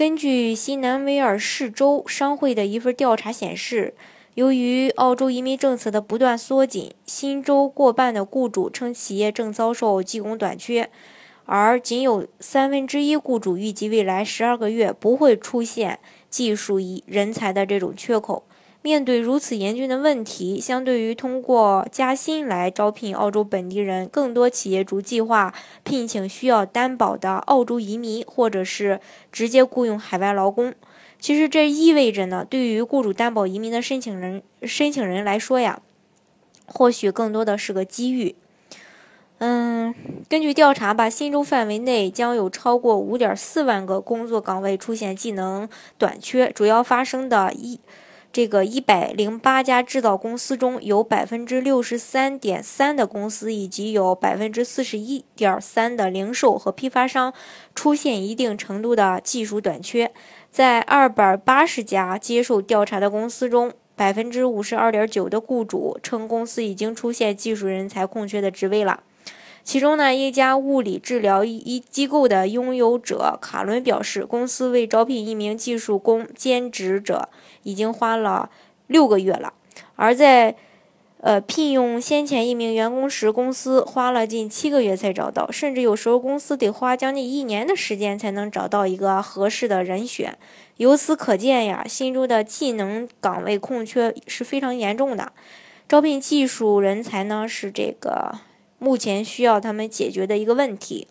根据新南威尔士州商会的一份调查显示，由于澳洲移民政策的不断缩紧，新州过半的雇主称企业正遭受技工短缺，而仅有三分之一雇主预计未来十二个月不会出现技术人才的这种缺口。面对如此严峻的问题，相对于通过加薪来招聘澳洲本地人，更多企业主计划聘请需要担保的澳洲移民，或者是直接雇佣海外劳工。其实这意味着呢，对于雇主担保移民的申请人申请人来说呀，或许更多的是个机遇。嗯，根据调查吧，新州范围内将有超过五点四万个工作岗位出现技能短缺，主要发生的一。这个一百零八家制造公司中有百分之六十三点三的公司，以及有百分之四十一点三的零售和批发商出现一定程度的技术短缺。在二百八十家接受调查的公司中，百分之五十二点九的雇主称公司已经出现技术人才空缺的职位了。其中呢，一家物理治疗一机构的拥有者卡伦表示，公司为招聘一名技术工兼职者已经花了六个月了，而在呃聘用先前一名员工时，公司花了近七个月才找到，甚至有时候公司得花将近一年的时间才能找到一个合适的人选。由此可见呀，新州的技能岗位空缺是非常严重的，招聘技术人才呢是这个。目前需要他们解决的一个问题。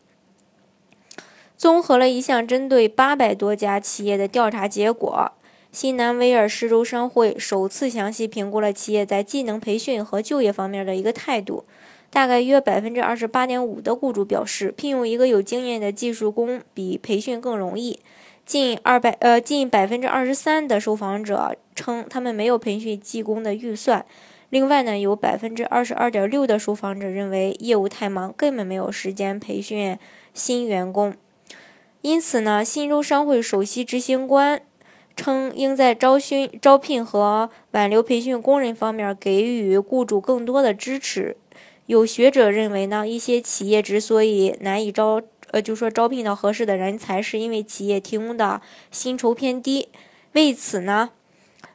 综合了一项针对八百多家企业的调查结果，新南威尔士州商会首次详细评估了企业在技能培训和就业方面的一个态度。大概约百分之二十八点五的雇主表示，聘用一个有经验的技术工比培训更容易。近二百呃近百分之二十三的受访者称，他们没有培训技工的预算。另外呢，有百分之二十二点六的受访者认为业务太忙，根本没有时间培训新员工。因此呢，新州商会首席执行官称，应在招训、招聘和挽留培训工人方面给予雇主更多的支持。有学者认为呢，一些企业之所以难以招，呃，就说招聘到合适的人才，是因为企业提供的薪酬偏低。为此呢，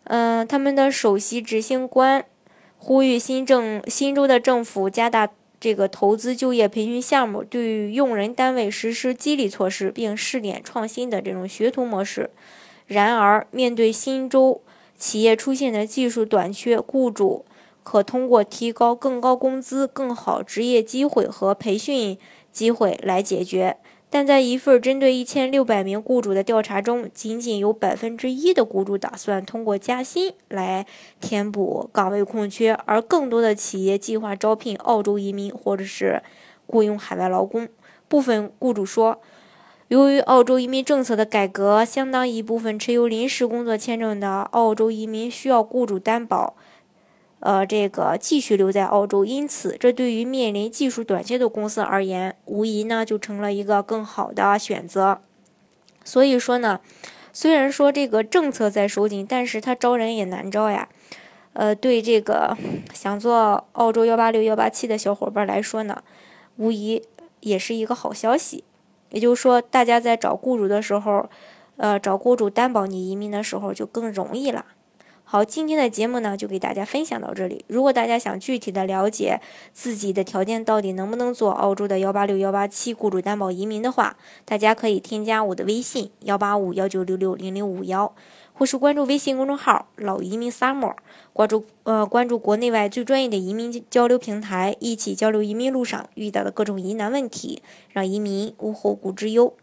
嗯，他们的首席执行官。呼吁新政新州的政府加大这个投资就业培训项目，对用人单位实施激励措施，并试点创新的这种学徒模式。然而，面对新州企业出现的技术短缺，雇主可通过提高更高工资、更好职业机会和培训机会来解决。但在一份针对一千六百名雇主的调查中，仅仅有百分之一的雇主打算通过加薪来填补岗位空缺，而更多的企业计划招聘澳洲移民或者是雇佣海外劳工。部分雇主说，由于澳洲移民政策的改革，相当一部分持有临时工作签证的澳洲移民需要雇主担保。呃，这个继续留在澳洲，因此这对于面临技术短缺的公司而言，无疑呢就成了一个更好的选择。所以说呢，虽然说这个政策在收紧，但是他招人也难招呀。呃，对这个想做澳洲幺八六幺八七的小伙伴来说呢，无疑也是一个好消息。也就是说，大家在找雇主的时候，呃，找雇主担保你移民的时候就更容易了。好，今天的节目呢就给大家分享到这里。如果大家想具体的了解自己的条件到底能不能做澳洲的幺八六幺八七雇主担保移民的话，大家可以添加我的微信幺八五幺九六六零零五幺，或是关注微信公众号老移民 summer，关注呃关注国内外最专业的移民交流平台，一起交流移民路上遇到的各种疑难问题，让移民无后顾之忧。